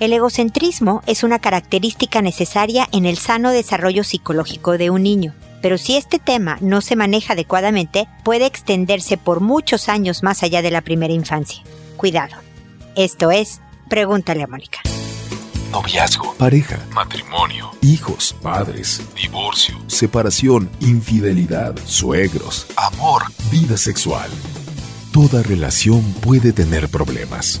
El egocentrismo es una característica necesaria en el sano desarrollo psicológico de un niño, pero si este tema no se maneja adecuadamente, puede extenderse por muchos años más allá de la primera infancia. Cuidado. Esto es, pregúntale a Mónica. Noviazgo, pareja, matrimonio, hijos, padres, divorcio, separación, infidelidad, suegros, amor, vida sexual. Toda relación puede tener problemas,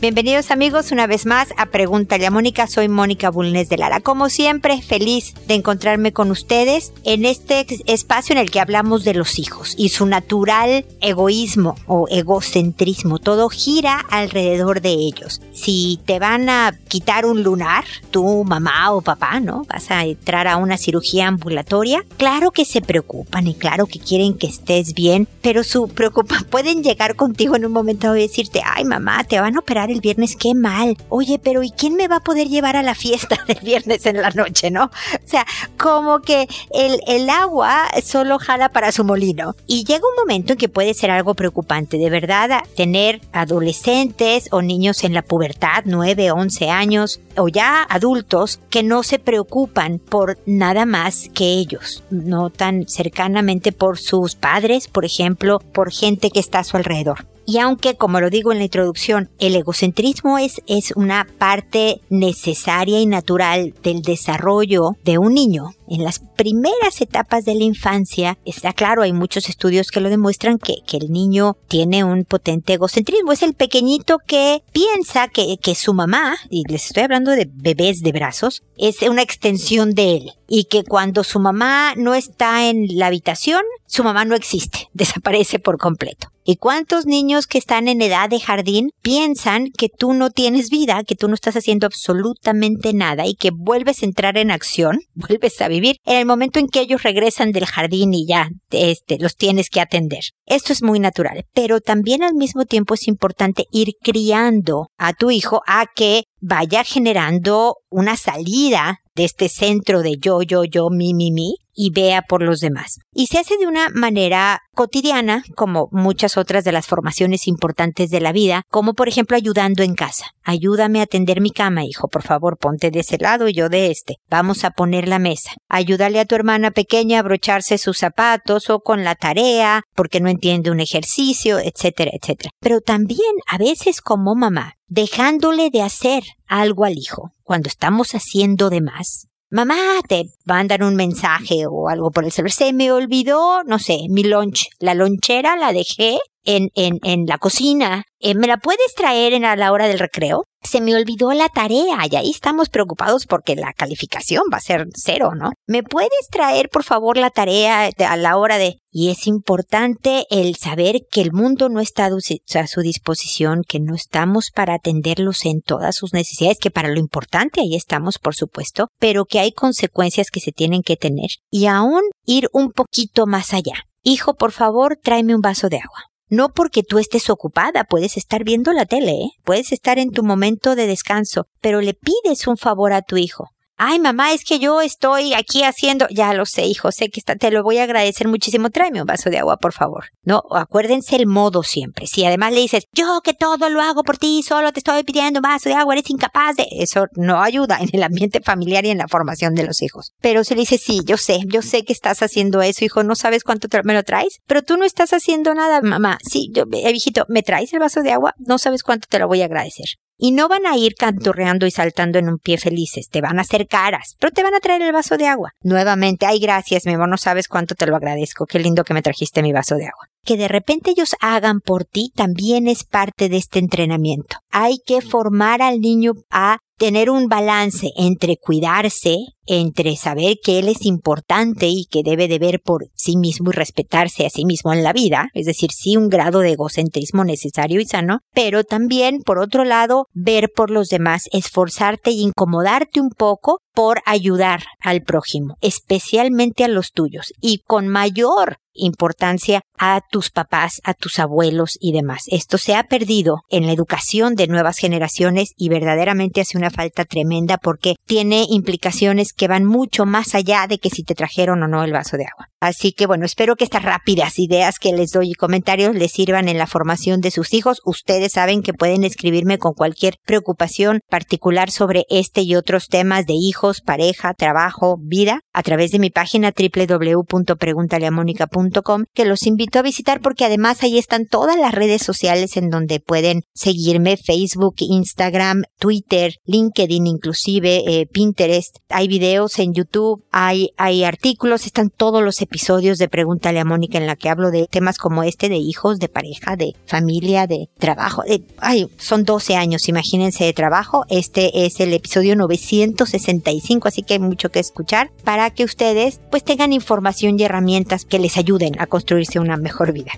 Bienvenidos amigos una vez más a Pregúntale a Mónica. Soy Mónica Bulnes de Lara. Como siempre, feliz de encontrarme con ustedes en este espacio en el que hablamos de los hijos y su natural egoísmo o egocentrismo. Todo gira alrededor de ellos. Si te van a quitar un lunar, tu mamá o papá, ¿no? Vas a entrar a una cirugía ambulatoria. Claro que se preocupan y claro que quieren que estés bien, pero su preocupa pueden llegar contigo en un momento y decirte, ay mamá, te van a operar el viernes, qué mal. Oye, pero ¿y quién me va a poder llevar a la fiesta del viernes en la noche, no? O sea, como que el, el agua solo jala para su molino. Y llega un momento en que puede ser algo preocupante, de verdad, tener adolescentes o niños en la pubertad, 9, 11 años, o ya adultos, que no se preocupan por nada más que ellos, no tan cercanamente por sus padres, por ejemplo, por gente que está a su alrededor. Y aunque, como lo digo en la introducción, el egocentrismo es, es una parte necesaria y natural del desarrollo de un niño, en las primeras etapas de la infancia, está claro, hay muchos estudios que lo demuestran que, que el niño tiene un potente egocentrismo. Es el pequeñito que piensa que, que su mamá, y les estoy hablando de bebés de brazos, es una extensión de él. Y que cuando su mamá no está en la habitación, su mamá no existe, desaparece por completo. ¿Y cuántos niños que están en edad de jardín piensan que tú no tienes vida, que tú no estás haciendo absolutamente nada y que vuelves a entrar en acción, vuelves a vivir en el momento en que ellos regresan del jardín y ya este, los tienes que atender? Esto es muy natural, pero también al mismo tiempo es importante ir criando a tu hijo a que vaya generando una salida de este centro de yo, yo, yo, mi, mi, mi, y vea por los demás. Y se hace de una manera cotidiana, como muchas otras de las formaciones importantes de la vida, como por ejemplo ayudando en casa. Ayúdame a tender mi cama, hijo, por favor, ponte de ese lado y yo de este. Vamos a poner la mesa. Ayúdale a tu hermana pequeña a abrocharse sus zapatos o con la tarea, porque no entiende un ejercicio, etcétera, etcétera. Pero también a veces como mamá, dejándole de hacer algo al hijo cuando estamos haciendo de más, mamá, te mandan un mensaje o algo por el celular. Se me olvidó, no sé, mi lunch. La lonchera la dejé en, en, en la cocina. Eh, ¿Me la puedes traer en a la hora del recreo? Se me olvidó la tarea y ahí estamos preocupados porque la calificación va a ser cero, ¿no? ¿Me puedes traer, por favor, la tarea a la hora de... Y es importante el saber que el mundo no está a su disposición, que no estamos para atenderlos en todas sus necesidades, que para lo importante ahí estamos, por supuesto, pero que hay consecuencias que se tienen que tener y aún ir un poquito más allá. Hijo, por favor, tráeme un vaso de agua. No porque tú estés ocupada, puedes estar viendo la tele, ¿eh? puedes estar en tu momento de descanso, pero le pides un favor a tu hijo ay mamá, es que yo estoy aquí haciendo, ya lo sé, hijo, sé que está, te lo voy a agradecer muchísimo, tráeme un vaso de agua, por favor. No, acuérdense el modo siempre. Si además le dices, yo que todo lo hago por ti, solo te estoy pidiendo un vaso de agua, eres incapaz de, eso no ayuda en el ambiente familiar y en la formación de los hijos. Pero si le dices, sí, yo sé, yo sé que estás haciendo eso, hijo, no sabes cuánto me lo traes, pero tú no estás haciendo nada, mamá. Sí, yo, eh, hijito, ¿me traes el vaso de agua? No sabes cuánto te lo voy a agradecer y no van a ir canturreando y saltando en un pie felices, te van a hacer caras, pero te van a traer el vaso de agua. Nuevamente, ay gracias, mi amor, no sabes cuánto te lo agradezco, qué lindo que me trajiste mi vaso de agua. Que de repente ellos hagan por ti también es parte de este entrenamiento. Hay que formar al niño a tener un balance entre cuidarse, entre saber que él es importante y que debe de ver por sí mismo y respetarse a sí mismo en la vida, es decir, sí un grado de egocentrismo necesario y sano, pero también, por otro lado, ver por los demás, esforzarte y incomodarte un poco por ayudar al prójimo, especialmente a los tuyos, y con mayor importancia a tus papás, a tus abuelos y demás. Esto se ha perdido en la educación de nuevas generaciones y verdaderamente hace una falta tremenda porque tiene implicaciones que van mucho más allá de que si te trajeron o no el vaso de agua. Así que bueno, espero que estas rápidas ideas que les doy y comentarios les sirvan en la formación de sus hijos. Ustedes saben que pueden escribirme con cualquier preocupación particular sobre este y otros temas de hijos, pareja, trabajo, vida a través de mi página www.preguntaleamónica.com que los invito a visitar porque además ahí están todas las redes sociales en donde pueden seguirme Facebook, Instagram, Twitter, LinkedIn inclusive, eh, Pinterest. Hay videos en YouTube, hay, hay artículos, están todos los de Pregúntale a Mónica en la que hablo de temas como este de hijos, de pareja, de familia, de trabajo. De, ay, son 12 años, imagínense de trabajo. Este es el episodio 965, así que hay mucho que escuchar para que ustedes pues tengan información y herramientas que les ayuden a construirse una mejor vida.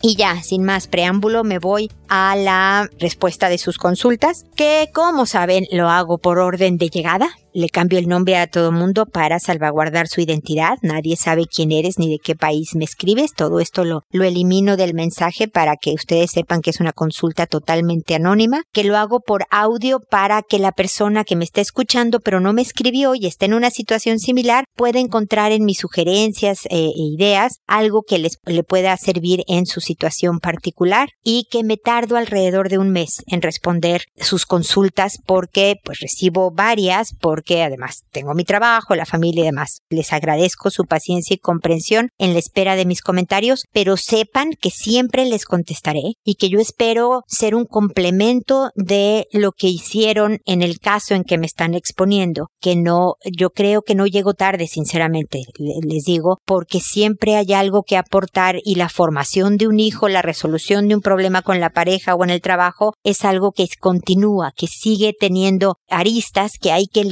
Y ya, sin más preámbulo, me voy a la respuesta de sus consultas, que como saben lo hago por orden de llegada. Le cambio el nombre a todo mundo para salvaguardar su identidad. Nadie sabe quién eres ni de qué país me escribes. Todo esto lo, lo elimino del mensaje para que ustedes sepan que es una consulta totalmente anónima. Que lo hago por audio para que la persona que me está escuchando pero no me escribió y está en una situación similar pueda encontrar en mis sugerencias eh, e ideas algo que les, le pueda servir en su situación particular y que me tardo alrededor de un mes en responder sus consultas porque pues recibo varias porque que además tengo mi trabajo, la familia y demás. Les agradezco su paciencia y comprensión en la espera de mis comentarios, pero sepan que siempre les contestaré y que yo espero ser un complemento de lo que hicieron en el caso en que me están exponiendo, que no, yo creo que no llego tarde, sinceramente, les digo, porque siempre hay algo que aportar y la formación de un hijo, la resolución de un problema con la pareja o en el trabajo es algo que continúa, que sigue teniendo aristas que hay que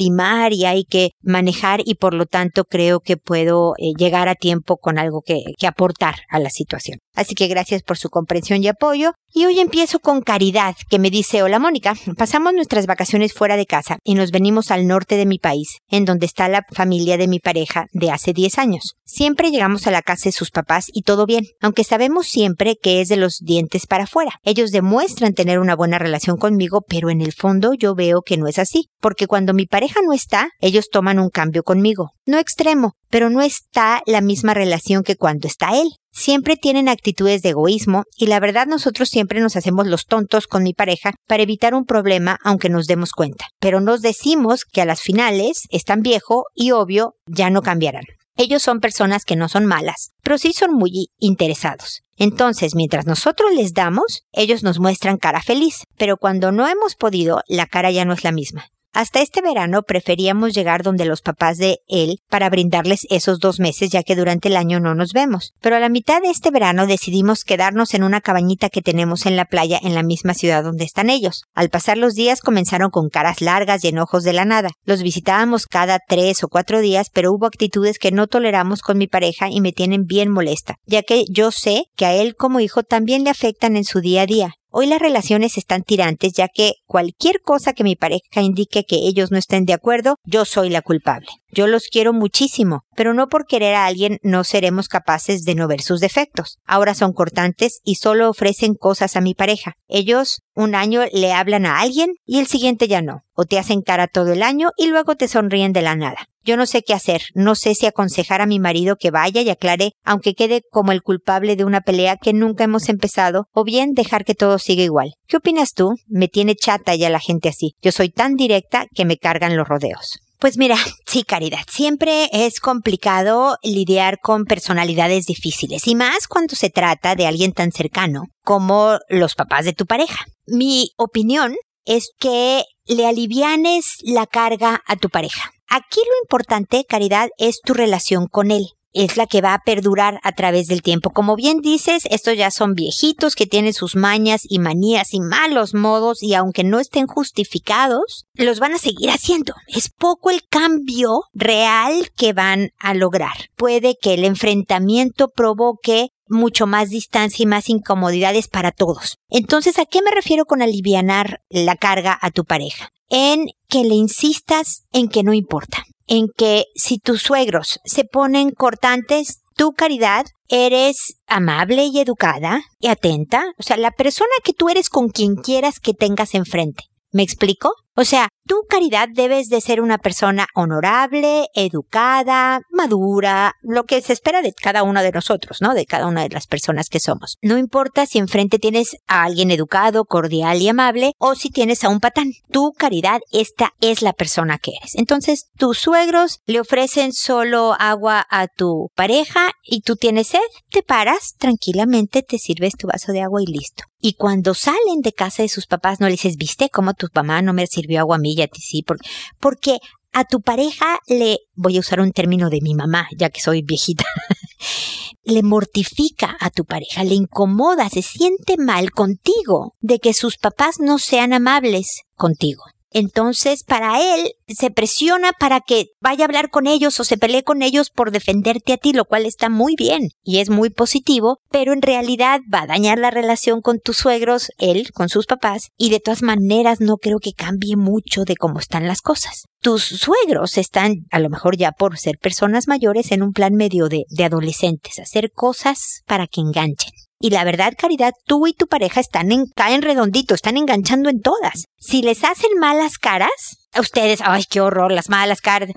y hay que manejar y por lo tanto creo que puedo eh, llegar a tiempo con algo que aportar a la situación. Así que gracias por su comprensión y apoyo. Y hoy empiezo con Caridad, que me dice, hola Mónica, pasamos nuestras vacaciones fuera de casa y nos venimos al norte de mi país, en donde está la familia de mi pareja de hace 10 años. Siempre llegamos a la casa de sus papás y todo bien, aunque sabemos siempre que es de los dientes para afuera. Ellos demuestran tener una buena relación conmigo, pero en el fondo yo veo que no es así, porque cuando mi pareja no está, ellos toman un cambio conmigo. No extremo, pero no está la misma relación que cuando está él siempre tienen actitudes de egoísmo y la verdad nosotros siempre nos hacemos los tontos con mi pareja para evitar un problema aunque nos demos cuenta. Pero nos decimos que a las finales están viejo y obvio ya no cambiarán. Ellos son personas que no son malas, pero sí son muy interesados. Entonces, mientras nosotros les damos, ellos nos muestran cara feliz, pero cuando no hemos podido, la cara ya no es la misma. Hasta este verano preferíamos llegar donde los papás de él para brindarles esos dos meses ya que durante el año no nos vemos. Pero a la mitad de este verano decidimos quedarnos en una cabañita que tenemos en la playa en la misma ciudad donde están ellos. Al pasar los días comenzaron con caras largas y enojos de la nada. Los visitábamos cada tres o cuatro días, pero hubo actitudes que no toleramos con mi pareja y me tienen bien molesta, ya que yo sé que a él como hijo también le afectan en su día a día. Hoy las relaciones están tirantes ya que cualquier cosa que mi pareja indique que ellos no estén de acuerdo, yo soy la culpable. Yo los quiero muchísimo, pero no por querer a alguien no seremos capaces de no ver sus defectos. Ahora son cortantes y solo ofrecen cosas a mi pareja. Ellos un año le hablan a alguien y el siguiente ya no. O te hacen cara todo el año y luego te sonríen de la nada. Yo no sé qué hacer, no sé si aconsejar a mi marido que vaya y aclare, aunque quede como el culpable de una pelea que nunca hemos empezado, o bien dejar que todo siga igual. ¿Qué opinas tú? Me tiene chata ya la gente así. Yo soy tan directa que me cargan los rodeos. Pues mira, sí, Caridad, siempre es complicado lidiar con personalidades difíciles y más cuando se trata de alguien tan cercano como los papás de tu pareja. Mi opinión es que le alivianes la carga a tu pareja. Aquí lo importante, Caridad, es tu relación con él es la que va a perdurar a través del tiempo. Como bien dices, estos ya son viejitos que tienen sus mañas y manías y malos modos y aunque no estén justificados, los van a seguir haciendo. Es poco el cambio real que van a lograr. Puede que el enfrentamiento provoque mucho más distancia y más incomodidades para todos. Entonces, ¿a qué me refiero con alivianar la carga a tu pareja? en que le insistas en que no importa, en que si tus suegros se ponen cortantes, tu caridad eres amable y educada y atenta, o sea, la persona que tú eres con quien quieras que tengas enfrente. ¿Me explico? O sea, tu caridad debes de ser una persona honorable, educada, madura, lo que se espera de cada uno de nosotros, ¿no? De cada una de las personas que somos. No importa si enfrente tienes a alguien educado, cordial y amable o si tienes a un patán. Tu caridad, esta es la persona que eres. Entonces, tus suegros le ofrecen solo agua a tu pareja y tú tienes sed, te paras tranquilamente, te sirves tu vaso de agua y listo. Y cuando salen de casa de sus papás, no le dices, ¿viste cómo tu mamá no me sirvió agua a mí y a ti sí? Porque, porque a tu pareja le, voy a usar un término de mi mamá, ya que soy viejita, le mortifica a tu pareja, le incomoda, se siente mal contigo de que sus papás no sean amables contigo. Entonces, para él, se presiona para que vaya a hablar con ellos o se pelee con ellos por defenderte a ti, lo cual está muy bien y es muy positivo, pero en realidad va a dañar la relación con tus suegros, él con sus papás, y de todas maneras no creo que cambie mucho de cómo están las cosas. Tus suegros están, a lo mejor ya por ser personas mayores, en un plan medio de, de adolescentes, hacer cosas para que enganchen. Y la verdad, Caridad, tú y tu pareja están en, caen redondito, están enganchando en todas. Si les hacen malas caras, a ustedes, ay, qué horror, las malas caras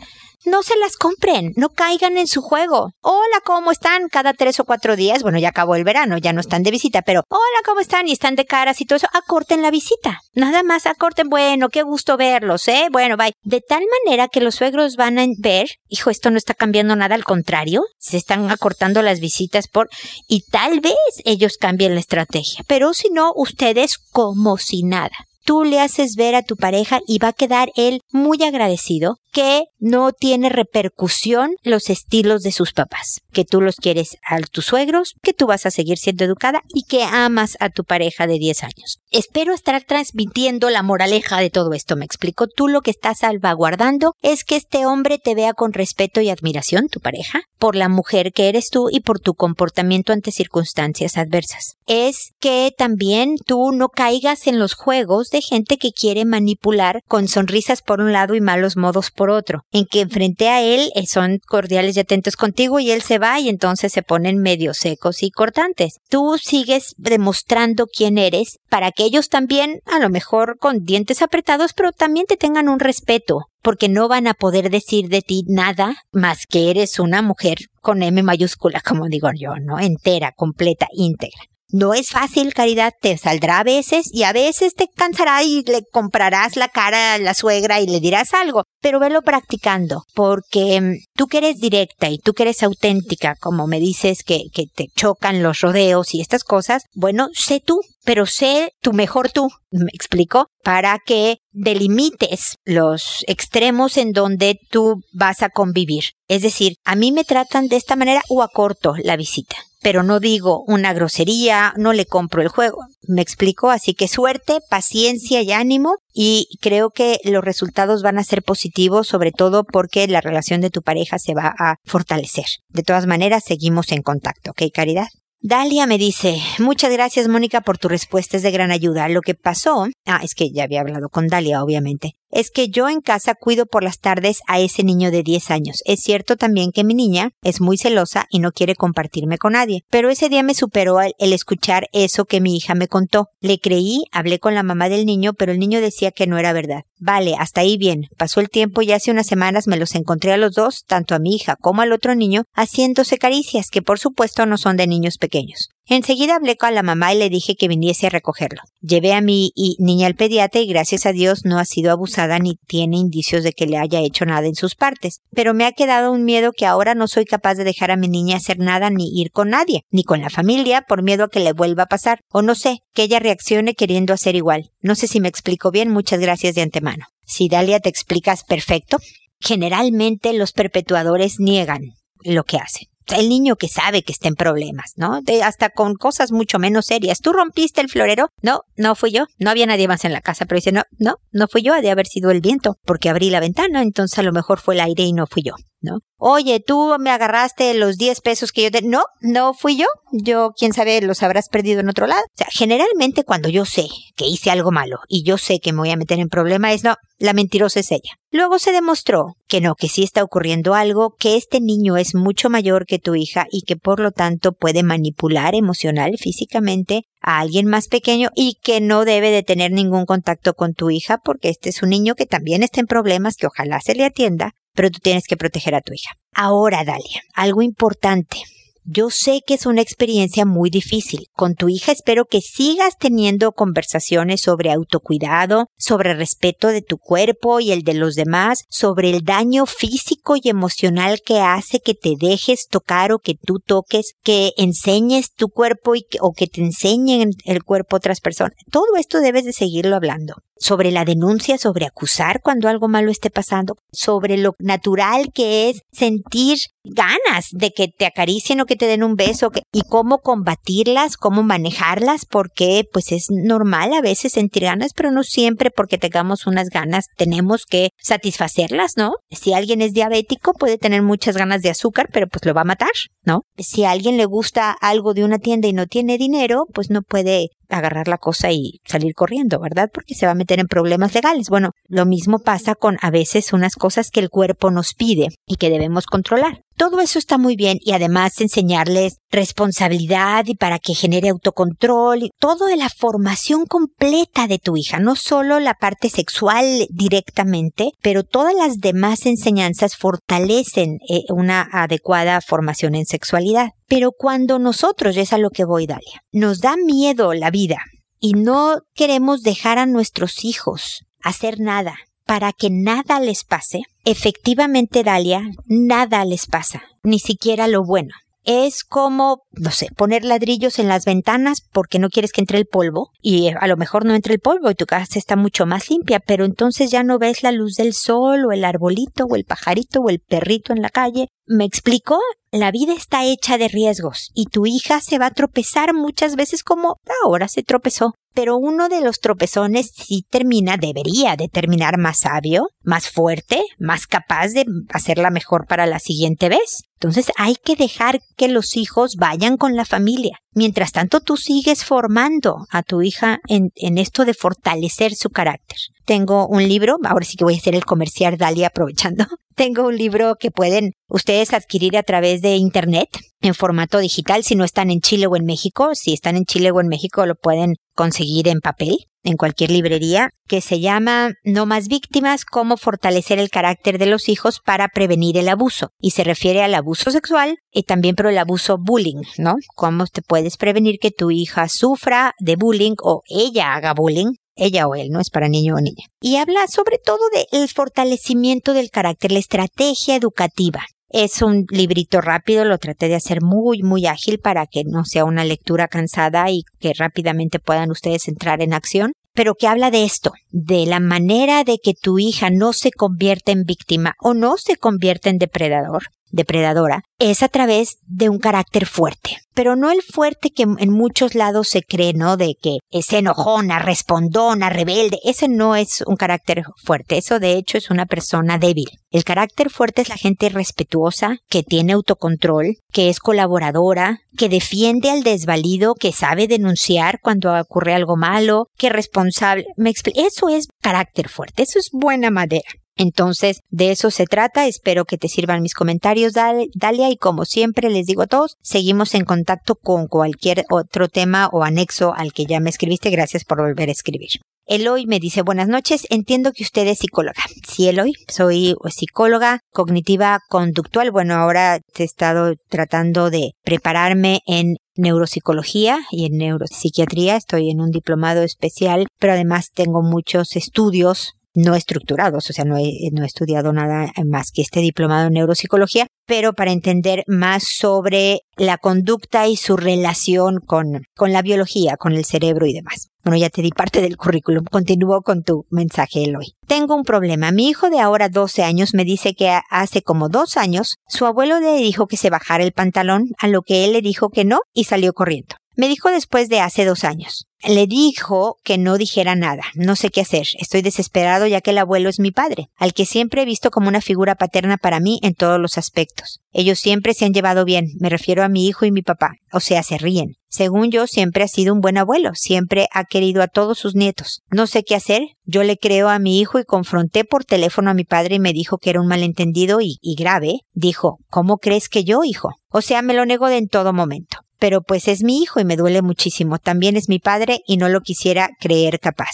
no se las compren, no caigan en su juego. Hola, ¿cómo están? Cada tres o cuatro días, bueno, ya acabó el verano, ya no están de visita, pero hola, ¿cómo están? Y están de caras y todo eso, acorten la visita. Nada más acorten, bueno, qué gusto verlos, ¿eh? Bueno, bye. De tal manera que los suegros van a ver, hijo, esto no está cambiando nada, al contrario, se están acortando las visitas por, y tal vez ellos cambien la estrategia, pero si no, ustedes como si nada tú le haces ver a tu pareja y va a quedar él muy agradecido que no tiene repercusión los estilos de sus papás, que tú los quieres a tus suegros, que tú vas a seguir siendo educada y que amas a tu pareja de 10 años. Espero estar transmitiendo la moraleja de todo esto, me explico. Tú lo que estás salvaguardando es que este hombre te vea con respeto y admiración, tu pareja, por la mujer que eres tú y por tu comportamiento ante circunstancias adversas. Es que también tú no caigas en los juegos de gente que quiere manipular con sonrisas por un lado y malos modos por otro, en que enfrente a él eh, son cordiales y atentos contigo y él se va y entonces se ponen medio secos y cortantes. Tú sigues demostrando quién eres para que ellos también, a lo mejor con dientes apretados, pero también te tengan un respeto porque no van a poder decir de ti nada más que eres una mujer con M mayúscula, como digo yo, ¿no? Entera, completa, íntegra. No es fácil, Caridad, te saldrá a veces y a veces te cansará y le comprarás la cara a la suegra y le dirás algo, pero velo practicando, porque mm, tú que eres directa y tú que eres auténtica, como me dices que, que te chocan los rodeos y estas cosas, bueno, sé tú, pero sé tu mejor tú, me explico, para que delimites los extremos en donde tú vas a convivir. Es decir, a mí me tratan de esta manera o acorto la visita pero no digo una grosería, no le compro el juego. Me explico, así que suerte, paciencia y ánimo y creo que los resultados van a ser positivos, sobre todo porque la relación de tu pareja se va a fortalecer. De todas maneras, seguimos en contacto, ¿ok, Caridad? Dalia me dice, muchas gracias Mónica por tu respuesta, es de gran ayuda. Lo que pasó, ah, es que ya había hablado con Dalia, obviamente es que yo en casa cuido por las tardes a ese niño de 10 años. Es cierto también que mi niña es muy celosa y no quiere compartirme con nadie, pero ese día me superó el, escuchar eso que mi hija me contó. Le creí, hablé con la mamá del niño, pero el niño decía que no era verdad. Vale, hasta ahí bien. Pasó el tiempo y hace unas semanas me los encontré a los dos, tanto a mi hija como al otro niño, haciéndose caricias, que por supuesto no son de niños pequeños. Enseguida hablé con la mamá y le dije que viniese a recogerlo. Llevé a mi niña al pediatra y gracias a Dios no ha sido abusada ni tiene indicios de que le haya hecho nada en sus partes. Pero me ha quedado un miedo que ahora no soy capaz de dejar a mi niña hacer nada ni ir con nadie, ni con la familia, por miedo a que le vuelva a pasar. O no sé, que ella reaccione queriendo hacer igual. No sé si me explico bien, muchas gracias de antemano. Si Dalia te explicas perfecto, generalmente los perpetuadores niegan lo que hacen el niño que sabe que está en problemas, ¿no? De, hasta con cosas mucho menos serias. ¿Tú rompiste el florero? No, no fui yo. No había nadie más en la casa, pero dice, no, no, no fui yo, ha de haber sido el viento, porque abrí la ventana, entonces a lo mejor fue el aire y no fui yo. ¿No? Oye, tú me agarraste los 10 pesos que yo te... No, no fui yo. Yo, quién sabe, los habrás perdido en otro lado. O sea, generalmente cuando yo sé que hice algo malo y yo sé que me voy a meter en problema es no, la mentirosa es ella. Luego se demostró que no, que sí está ocurriendo algo, que este niño es mucho mayor que tu hija y que por lo tanto puede manipular emocional, físicamente a alguien más pequeño y que no debe de tener ningún contacto con tu hija porque este es un niño que también está en problemas que ojalá se le atienda, pero tú tienes que proteger a tu hija. Ahora, Dalia, algo importante. Yo sé que es una experiencia muy difícil. Con tu hija espero que sigas teniendo conversaciones sobre autocuidado, sobre respeto de tu cuerpo y el de los demás, sobre el daño físico y emocional que hace que te dejes tocar o que tú toques, que enseñes tu cuerpo y o que te enseñen el cuerpo otras personas. Todo esto debes de seguirlo hablando sobre la denuncia, sobre acusar cuando algo malo esté pasando, sobre lo natural que es sentir ganas de que te acaricien o que te den un beso y cómo combatirlas, cómo manejarlas, porque pues es normal a veces sentir ganas, pero no siempre porque tengamos unas ganas tenemos que satisfacerlas, ¿no? Si alguien es diabético puede tener muchas ganas de azúcar, pero pues lo va a matar, ¿no? Si a alguien le gusta algo de una tienda y no tiene dinero, pues no puede agarrar la cosa y salir corriendo, ¿verdad? Porque se va a meter en problemas legales. Bueno, lo mismo pasa con a veces unas cosas que el cuerpo nos pide y que debemos controlar. Todo eso está muy bien y además enseñarles responsabilidad y para que genere autocontrol y todo la formación completa de tu hija, no solo la parte sexual directamente, pero todas las demás enseñanzas fortalecen eh, una adecuada formación en sexualidad. Pero cuando nosotros, y es a lo que voy, Dalia, nos da miedo la vida y no queremos dejar a nuestros hijos hacer nada, para que nada les pase, efectivamente, Dalia, nada les pasa, ni siquiera lo bueno. Es como, no sé, poner ladrillos en las ventanas porque no quieres que entre el polvo y a lo mejor no entre el polvo y tu casa está mucho más limpia, pero entonces ya no ves la luz del sol o el arbolito o el pajarito o el perrito en la calle. ¿Me explico? La vida está hecha de riesgos y tu hija se va a tropezar muchas veces como ahora se tropezó pero uno de los tropezones sí termina, debería de terminar más sabio, más fuerte, más capaz de hacerla mejor para la siguiente vez. Entonces hay que dejar que los hijos vayan con la familia. Mientras tanto tú sigues formando a tu hija en, en esto de fortalecer su carácter. Tengo un libro, ahora sí que voy a hacer el comercial Dalia aprovechando. Tengo un libro que pueden ustedes adquirir a través de internet en formato digital si no están en Chile o en México. Si están en Chile o en México lo pueden conseguir en papel en cualquier librería que se llama No más víctimas, cómo fortalecer el carácter de los hijos para prevenir el abuso. Y se refiere al abuso sexual y también pero el abuso bullying, ¿no? Cómo te puedes prevenir que tu hija sufra de bullying o ella haga bullying ella o él, no es para niño o niña. Y habla sobre todo del fortalecimiento del carácter, la estrategia educativa. Es un librito rápido, lo traté de hacer muy, muy ágil para que no sea una lectura cansada y que rápidamente puedan ustedes entrar en acción, pero que habla de esto, de la manera de que tu hija no se convierta en víctima o no se convierta en depredador, depredadora, es a través de un carácter fuerte. Pero no el fuerte que en muchos lados se cree, ¿no? De que es enojona, respondona, rebelde. Ese no es un carácter fuerte. Eso de hecho es una persona débil. El carácter fuerte es la gente respetuosa, que tiene autocontrol, que es colaboradora, que defiende al desvalido, que sabe denunciar cuando ocurre algo malo, que es responsable. Me Eso es carácter fuerte. Eso es buena madera. Entonces, de eso se trata. Espero que te sirvan mis comentarios, Dalia. Y como siempre les digo a todos, seguimos en contacto con cualquier otro tema o anexo al que ya me escribiste. Gracias por volver a escribir. Eloy me dice buenas noches, entiendo que usted es psicóloga. Sí, Eloy, soy psicóloga cognitiva conductual. Bueno, ahora he estado tratando de prepararme en neuropsicología y en neuropsiquiatría. Estoy en un diplomado especial, pero además tengo muchos estudios no estructurados, o sea, no he, no he estudiado nada más que este diplomado en neuropsicología, pero para entender más sobre la conducta y su relación con, con la biología, con el cerebro y demás. Bueno, ya te di parte del currículum. Continúo con tu mensaje, Eloy. Tengo un problema. Mi hijo de ahora 12 años me dice que hace como dos años su abuelo le dijo que se bajara el pantalón, a lo que él le dijo que no y salió corriendo. Me dijo después de hace dos años. Le dijo que no dijera nada, no sé qué hacer, estoy desesperado ya que el abuelo es mi padre, al que siempre he visto como una figura paterna para mí en todos los aspectos. Ellos siempre se han llevado bien, me refiero a mi hijo y mi papá, o sea, se ríen. Según yo, siempre ha sido un buen abuelo, siempre ha querido a todos sus nietos. No sé qué hacer, yo le creo a mi hijo y confronté por teléfono a mi padre y me dijo que era un malentendido y, grave. Dijo, ¿cómo crees que yo, hijo? O sea, me lo negó en todo momento pero pues es mi hijo y me duele muchísimo. También es mi padre y no lo quisiera creer capaz.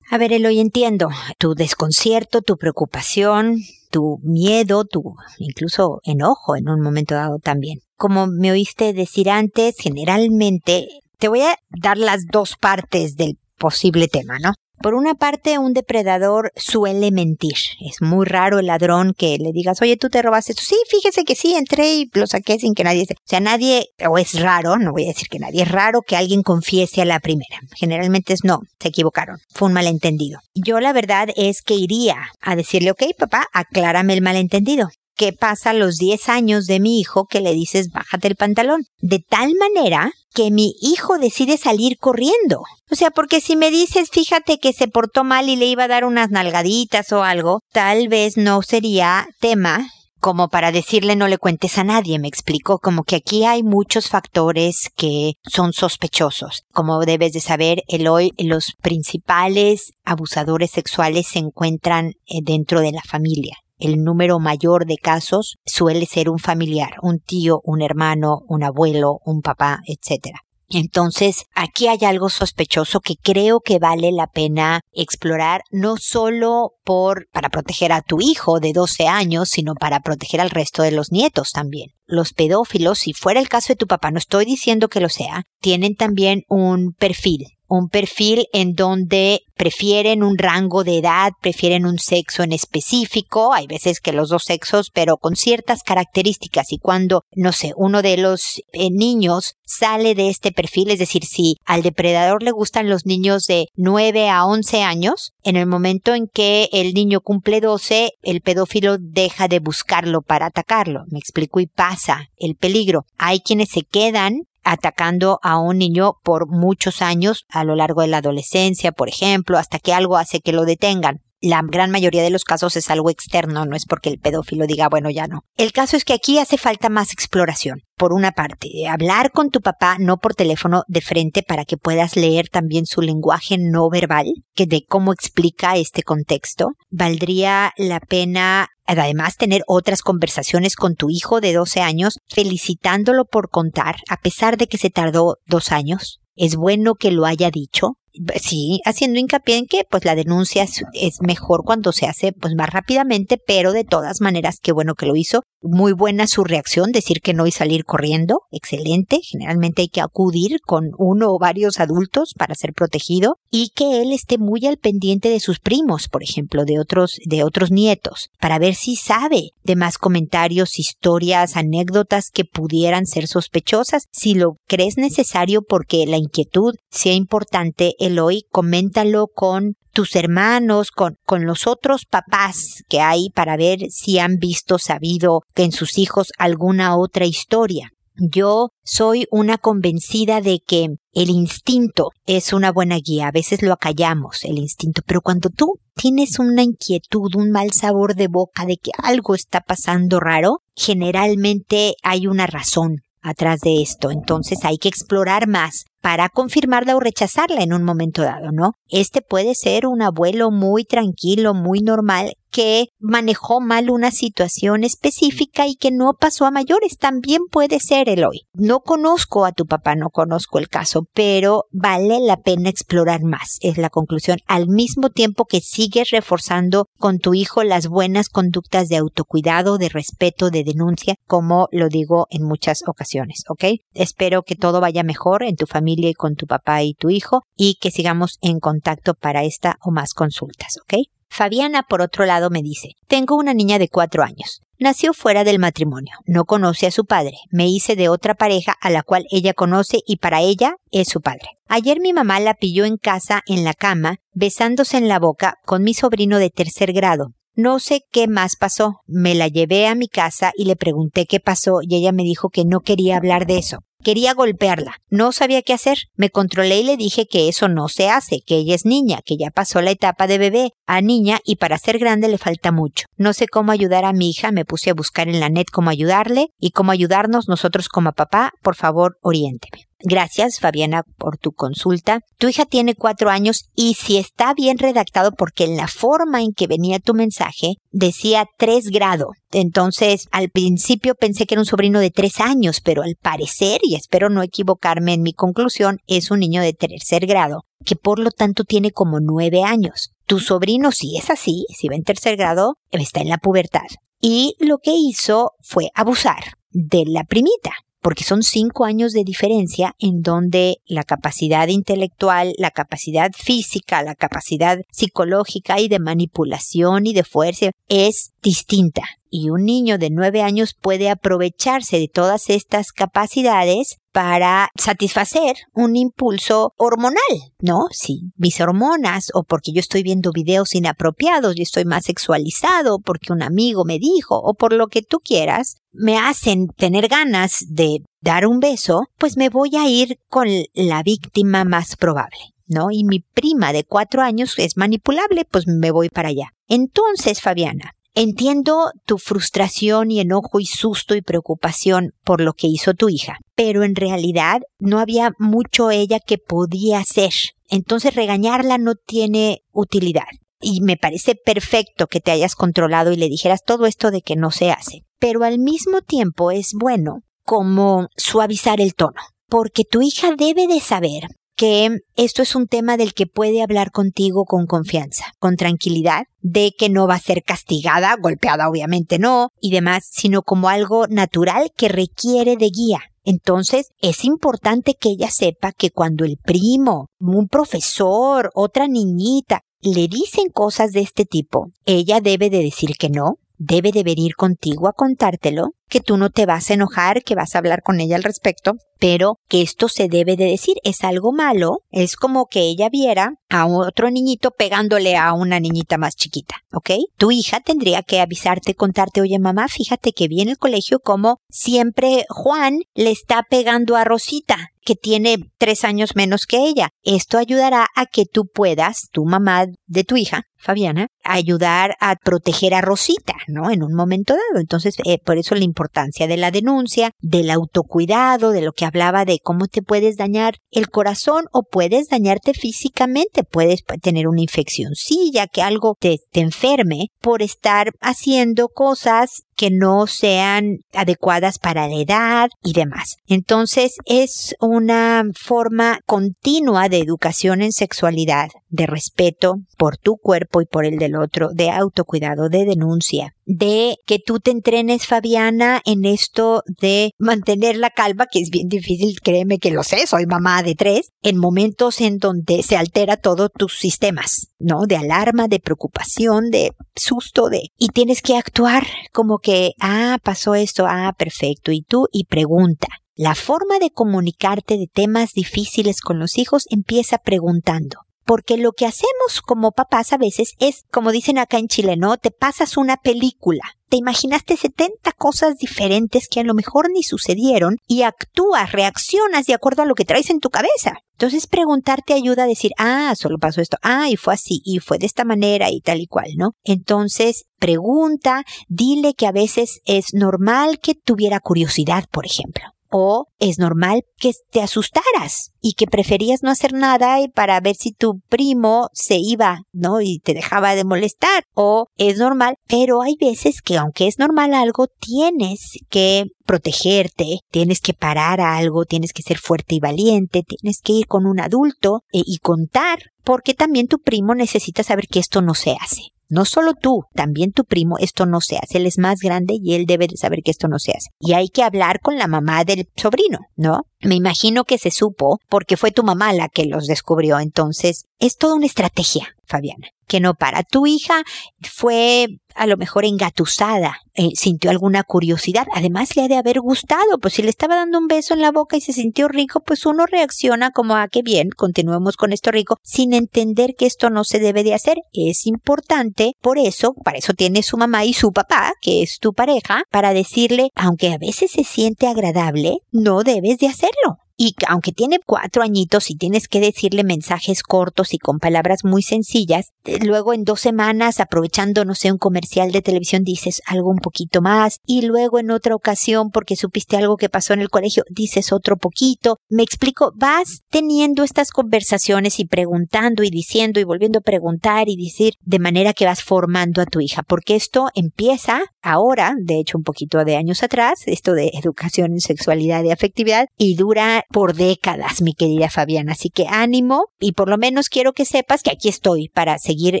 A ver, Eloy, entiendo tu desconcierto, tu preocupación, tu miedo, tu incluso enojo en un momento dado también. Como me oíste decir antes, generalmente te voy a dar las dos partes del posible tema, ¿no? Por una parte, un depredador suele mentir. Es muy raro el ladrón que le digas, oye, tú te robaste esto. Sí, fíjese que sí, entré y lo saqué sin que nadie se... O sea, nadie, o es raro, no voy a decir que nadie, es raro que alguien confiese a la primera. Generalmente es no, se equivocaron. Fue un malentendido. Yo la verdad es que iría a decirle, ok, papá, aclárame el malentendido. ¿Qué pasa a los 10 años de mi hijo que le dices bájate el pantalón? De tal manera que mi hijo decide salir corriendo. O sea, porque si me dices, fíjate que se portó mal y le iba a dar unas nalgaditas o algo, tal vez no sería tema como para decirle no le cuentes a nadie, me explico, como que aquí hay muchos factores que son sospechosos. Como debes de saber, Eloy, los principales abusadores sexuales se encuentran eh, dentro de la familia el número mayor de casos suele ser un familiar, un tío, un hermano, un abuelo, un papá, etc. Entonces, aquí hay algo sospechoso que creo que vale la pena explorar, no solo por, para proteger a tu hijo de 12 años, sino para proteger al resto de los nietos también. Los pedófilos, si fuera el caso de tu papá, no estoy diciendo que lo sea, tienen también un perfil un perfil en donde prefieren un rango de edad, prefieren un sexo en específico, hay veces que los dos sexos, pero con ciertas características. Y cuando, no sé, uno de los eh, niños sale de este perfil, es decir, si al depredador le gustan los niños de 9 a 11 años, en el momento en que el niño cumple 12, el pedófilo deja de buscarlo para atacarlo, me explico, y pasa el peligro. Hay quienes se quedan atacando a un niño por muchos años, a lo largo de la adolescencia, por ejemplo, hasta que algo hace que lo detengan. La gran mayoría de los casos es algo externo, no es porque el pedófilo diga, bueno, ya no. El caso es que aquí hace falta más exploración. Por una parte, hablar con tu papá no por teléfono de frente para que puedas leer también su lenguaje no verbal, que de cómo explica este contexto. Valdría la pena además tener otras conversaciones con tu hijo de 12 años felicitándolo por contar, a pesar de que se tardó dos años. Es bueno que lo haya dicho, sí, haciendo hincapié en que pues la denuncia es, mejor cuando se hace pues más rápidamente, pero de todas maneras qué bueno que lo hizo. Muy buena su reacción, decir que no y salir corriendo, excelente. Generalmente hay que acudir con uno o varios adultos para ser protegido y que él esté muy al pendiente de sus primos, por ejemplo, de otros de otros nietos, para ver si sabe de más comentarios, historias, anécdotas que pudieran ser sospechosas, si lo crees necesario porque la inquietud sea importante Eloy, coméntalo con tus hermanos, con, con los otros papás que hay para ver si han visto, sabido que en sus hijos alguna otra historia. Yo soy una convencida de que el instinto es una buena guía. A veces lo acallamos, el instinto, pero cuando tú tienes una inquietud, un mal sabor de boca de que algo está pasando raro, generalmente hay una razón atrás de esto. Entonces hay que explorar más para confirmarla o rechazarla en un momento dado, ¿no? Este puede ser un abuelo muy tranquilo, muy normal, que manejó mal una situación específica y que no pasó a mayores. También puede ser Eloy. No conozco a tu papá, no conozco el caso, pero vale la pena explorar más, es la conclusión. Al mismo tiempo que sigues reforzando con tu hijo las buenas conductas de autocuidado, de respeto, de denuncia, como lo digo en muchas ocasiones, ¿ok? Espero que todo vaya mejor en tu familia con tu papá y tu hijo y que sigamos en contacto para esta o más consultas, ¿ok? Fabiana, por otro lado, me dice, tengo una niña de cuatro años. Nació fuera del matrimonio, no conoce a su padre, me hice de otra pareja a la cual ella conoce y para ella es su padre. Ayer mi mamá la pilló en casa en la cama, besándose en la boca con mi sobrino de tercer grado. No sé qué más pasó. Me la llevé a mi casa y le pregunté qué pasó y ella me dijo que no quería hablar de eso Quería golpearla. No sabía qué hacer. Me controlé y le dije que eso no se hace, que ella es niña, que ya pasó la etapa de bebé a niña y para ser grande le falta mucho. No sé cómo ayudar a mi hija, me puse a buscar en la net cómo ayudarle y cómo ayudarnos nosotros como papá. Por favor, oriénteme. Gracias, Fabiana, por tu consulta. Tu hija tiene cuatro años y si está bien redactado, porque en la forma en que venía tu mensaje decía tres grado. Entonces, al principio pensé que era un sobrino de tres años, pero al parecer, y espero no equivocarme en mi conclusión, es un niño de tercer grado, que por lo tanto tiene como nueve años. Tu sobrino, si es así, si va en tercer grado, está en la pubertad. Y lo que hizo fue abusar de la primita porque son cinco años de diferencia en donde la capacidad intelectual, la capacidad física, la capacidad psicológica y de manipulación y de fuerza es distinta. Y un niño de nueve años puede aprovecharse de todas estas capacidades para satisfacer un impulso hormonal, ¿no? Si mis hormonas o porque yo estoy viendo videos inapropiados y estoy más sexualizado, porque un amigo me dijo o por lo que tú quieras, me hacen tener ganas de dar un beso, pues me voy a ir con la víctima más probable. ¿no? Y mi prima de cuatro años es manipulable, pues me voy para allá. Entonces, Fabiana, Entiendo tu frustración y enojo y susto y preocupación por lo que hizo tu hija, pero en realidad no había mucho ella que podía hacer. Entonces regañarla no tiene utilidad. Y me parece perfecto que te hayas controlado y le dijeras todo esto de que no se hace. Pero al mismo tiempo es bueno como suavizar el tono, porque tu hija debe de saber que esto es un tema del que puede hablar contigo con confianza, con tranquilidad, de que no va a ser castigada, golpeada obviamente no, y demás, sino como algo natural que requiere de guía. Entonces, es importante que ella sepa que cuando el primo, un profesor, otra niñita, le dicen cosas de este tipo, ella debe de decir que no, debe de venir contigo a contártelo, que tú no te vas a enojar, que vas a hablar con ella al respecto, pero que esto se debe de decir, es algo malo, es como que ella viera a otro niñito pegándole a una niñita más chiquita, ¿ok? Tu hija tendría que avisarte, contarte, oye mamá, fíjate que vi en el colegio como siempre Juan le está pegando a Rosita, que tiene tres años menos que ella. Esto ayudará a que tú puedas, tu mamá de tu hija, Fabiana, ayudar a proteger a Rosita, ¿no? En un momento dado. Entonces, eh, por eso la importancia de la denuncia, del autocuidado, de lo que hablaba de cómo te puedes dañar el corazón o puedes dañarte físicamente, puedes tener una infeccióncilla, que algo te, te enferme por estar haciendo cosas que no sean adecuadas para la edad y demás. Entonces es una forma continua de educación en sexualidad, de respeto por tu cuerpo y por el del otro, de autocuidado, de denuncia, de que tú te entrenes, Fabiana, en esto de mantener la calma, que es bien difícil, créeme que lo sé, soy mamá de tres, en momentos en donde se altera todos tus sistemas, ¿no? De alarma, de preocupación, de susto, de... Y tienes que actuar como que, ah, pasó esto, ah, perfecto, y tú, y pregunta. La forma de comunicarte de temas difíciles con los hijos empieza preguntando porque lo que hacemos como papás a veces es, como dicen acá en Chile, ¿no? Te pasas una película. Te imaginaste 70 cosas diferentes que a lo mejor ni sucedieron y actúas, reaccionas de acuerdo a lo que traes en tu cabeza. Entonces preguntarte ayuda a decir, ah, solo pasó esto, ah, y fue así, y fue de esta manera y tal y cual, ¿no? Entonces pregunta, dile que a veces es normal que tuviera curiosidad, por ejemplo o es normal que te asustaras y que preferías no hacer nada para ver si tu primo se iba, ¿no? Y te dejaba de molestar. O es normal, pero hay veces que aunque es normal algo, tienes que protegerte, tienes que parar a algo, tienes que ser fuerte y valiente, tienes que ir con un adulto eh, y contar, porque también tu primo necesita saber que esto no se hace. No solo tú, también tu primo, esto no se hace. Él es más grande y él debe de saber que esto no se hace. Y hay que hablar con la mamá del sobrino, ¿no? Me imagino que se supo porque fue tu mamá la que los descubrió. Entonces, es toda una estrategia, Fabiana que no para. Tu hija fue a lo mejor engatusada, eh, sintió alguna curiosidad, además le ha de haber gustado, pues si le estaba dando un beso en la boca y se sintió rico, pues uno reacciona como, ah, qué bien, continuemos con esto rico, sin entender que esto no se debe de hacer. Es importante, por eso, para eso tiene su mamá y su papá, que es tu pareja, para decirle, aunque a veces se siente agradable, no debes de hacerlo. Y aunque tiene cuatro añitos y tienes que decirle mensajes cortos y con palabras muy sencillas, luego en dos semanas, aprovechando, no sé, un comercial de televisión, dices algo un poquito más, y luego en otra ocasión, porque supiste algo que pasó en el colegio, dices otro poquito. Me explico, vas teniendo estas conversaciones y preguntando y diciendo y volviendo a preguntar y decir de manera que vas formando a tu hija, porque esto empieza ahora, de hecho un poquito de años atrás, esto de educación en sexualidad y afectividad, y dura por décadas, mi querida Fabiana. Así que ánimo y por lo menos quiero que sepas que aquí estoy para seguir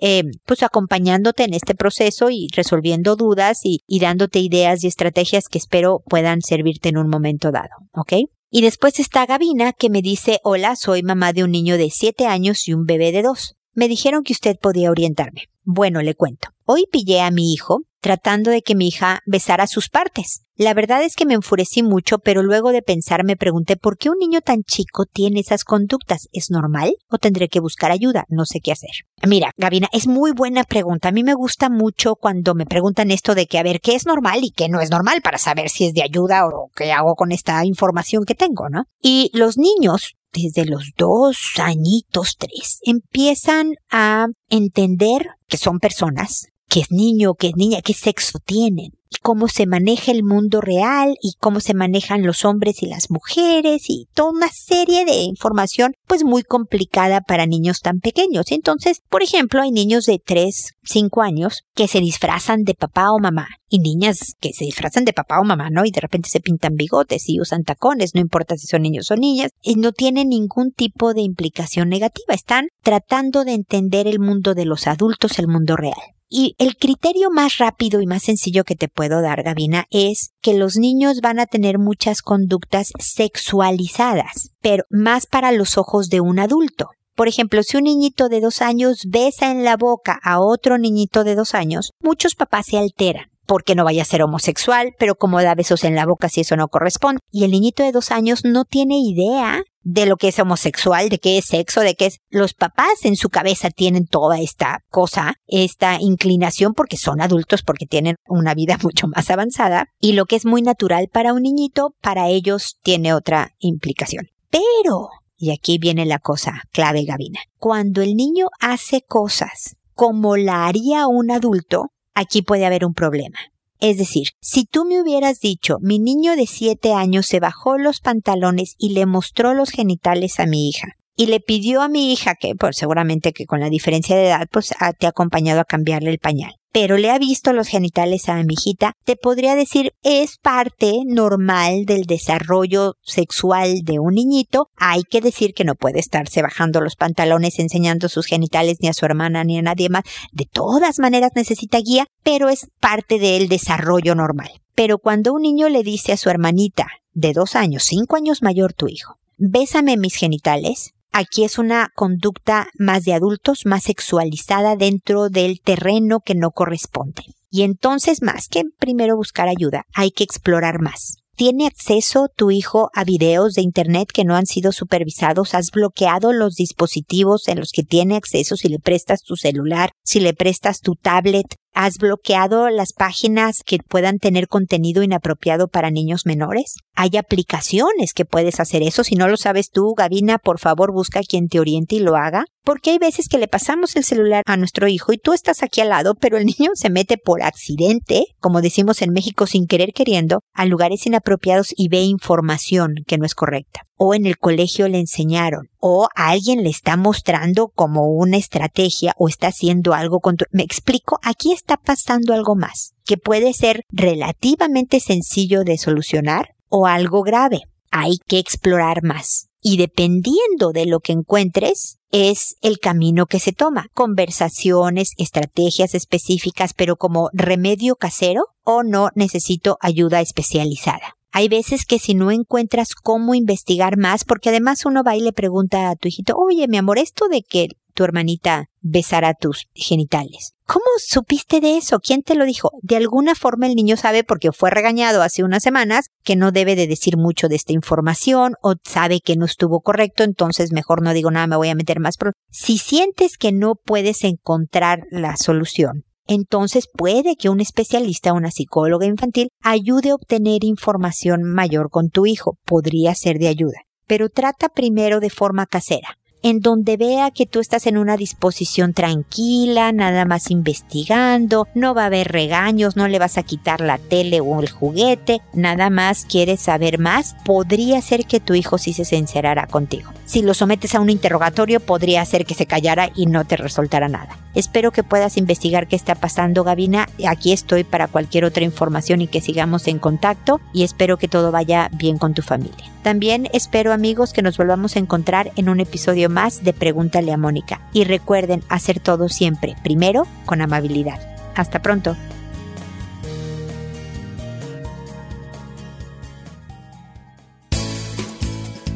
eh, pues acompañándote en este proceso y resolviendo dudas y, y dándote ideas y estrategias que espero puedan servirte en un momento dado, ¿ok? Y después está Gabina que me dice, hola, soy mamá de un niño de 7 años y un bebé de 2. Me dijeron que usted podía orientarme. Bueno, le cuento. Hoy pillé a mi hijo tratando de que mi hija besara sus partes. La verdad es que me enfurecí mucho, pero luego de pensar me pregunté por qué un niño tan chico tiene esas conductas. ¿Es normal o tendré que buscar ayuda? No sé qué hacer. Mira, Gabina, es muy buena pregunta. A mí me gusta mucho cuando me preguntan esto de que a ver qué es normal y qué no es normal para saber si es de ayuda o qué hago con esta información que tengo, ¿no? Y los niños desde los dos añitos, tres, empiezan a entender que son personas, qué es niño, qué es niña, qué sexo tienen, y cómo se maneja el mundo real y cómo se manejan los hombres y las mujeres y toda una serie de información pues muy complicada para niños tan pequeños. Entonces, por ejemplo, hay niños de 3, 5 años que se disfrazan de papá o mamá y niñas que se disfrazan de papá o mamá, ¿no? Y de repente se pintan bigotes y usan tacones, no importa si son niños o niñas, y no tienen ningún tipo de implicación negativa. Están tratando de entender el mundo de los adultos, el mundo real. Y el criterio más rápido y más sencillo que te puedo dar, Gabina, es que los niños van a tener muchas conductas sexualizadas, pero más para los ojos de un adulto. Por ejemplo, si un niñito de dos años besa en la boca a otro niñito de dos años, muchos papás se alteran porque no vaya a ser homosexual, pero como da besos en la boca si eso no corresponde. Y el niñito de dos años no tiene idea de lo que es homosexual, de qué es sexo, de qué es... Los papás en su cabeza tienen toda esta cosa, esta inclinación porque son adultos, porque tienen una vida mucho más avanzada y lo que es muy natural para un niñito, para ellos tiene otra implicación. Pero, y aquí viene la cosa clave, Gabina, cuando el niño hace cosas como la haría un adulto, aquí puede haber un problema. Es decir, si tú me hubieras dicho, mi niño de siete años se bajó los pantalones y le mostró los genitales a mi hija, y le pidió a mi hija que, pues seguramente que con la diferencia de edad, pues te ha acompañado a cambiarle el pañal pero le ha visto los genitales a mi hijita, te podría decir es parte normal del desarrollo sexual de un niñito. Hay que decir que no puede estarse bajando los pantalones enseñando sus genitales ni a su hermana ni a nadie más. De todas maneras necesita guía, pero es parte del desarrollo normal. Pero cuando un niño le dice a su hermanita de dos años, cinco años mayor tu hijo, bésame mis genitales, Aquí es una conducta más de adultos, más sexualizada dentro del terreno que no corresponde. Y entonces, más que primero buscar ayuda, hay que explorar más. ¿Tiene acceso tu hijo a videos de Internet que no han sido supervisados? ¿Has bloqueado los dispositivos en los que tiene acceso si le prestas tu celular, si le prestas tu tablet? ¿Has bloqueado las páginas que puedan tener contenido inapropiado para niños menores? Hay aplicaciones que puedes hacer eso. Si no lo sabes tú, Gabina, por favor busca a quien te oriente y lo haga. Porque hay veces que le pasamos el celular a nuestro hijo y tú estás aquí al lado, pero el niño se mete por accidente, como decimos en México sin querer queriendo, a lugares inapropiados y ve información que no es correcta o en el colegio le enseñaron o alguien le está mostrando como una estrategia o está haciendo algo con tu... Me explico, aquí está pasando algo más que puede ser relativamente sencillo de solucionar o algo grave. Hay que explorar más. Y dependiendo de lo que encuentres, es el camino que se toma. Conversaciones, estrategias específicas, pero como remedio casero o no necesito ayuda especializada. Hay veces que si no encuentras cómo investigar más, porque además uno va y le pregunta a tu hijito, oye, mi amor, esto de que tu hermanita besara tus genitales. ¿Cómo supiste de eso? ¿Quién te lo dijo? De alguna forma el niño sabe porque fue regañado hace unas semanas que no debe de decir mucho de esta información o sabe que no estuvo correcto, entonces mejor no digo nada, me voy a meter más. Si sientes que no puedes encontrar la solución, entonces puede que un especialista, una psicóloga infantil, ayude a obtener información mayor con tu hijo. Podría ser de ayuda. pero trata primero de forma casera en donde vea que tú estás en una disposición tranquila, nada más investigando, no va a haber regaños, no le vas a quitar la tele o el juguete, nada más quieres saber más, podría ser que tu hijo sí se sincerara contigo. Si lo sometes a un interrogatorio, podría ser que se callara y no te resultara nada. Espero que puedas investigar qué está pasando, Gabina. Aquí estoy para cualquier otra información y que sigamos en contacto y espero que todo vaya bien con tu familia. También espero amigos que nos volvamos a encontrar en un episodio más de Pregúntale a Mónica. Y recuerden hacer todo siempre, primero, con amabilidad. Hasta pronto.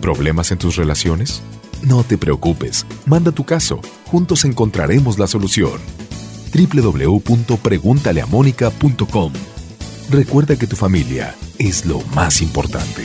¿Problemas en tus relaciones? No te preocupes, manda tu caso, juntos encontraremos la solución. www.preguntaleamónica.com Recuerda que tu familia es lo más importante.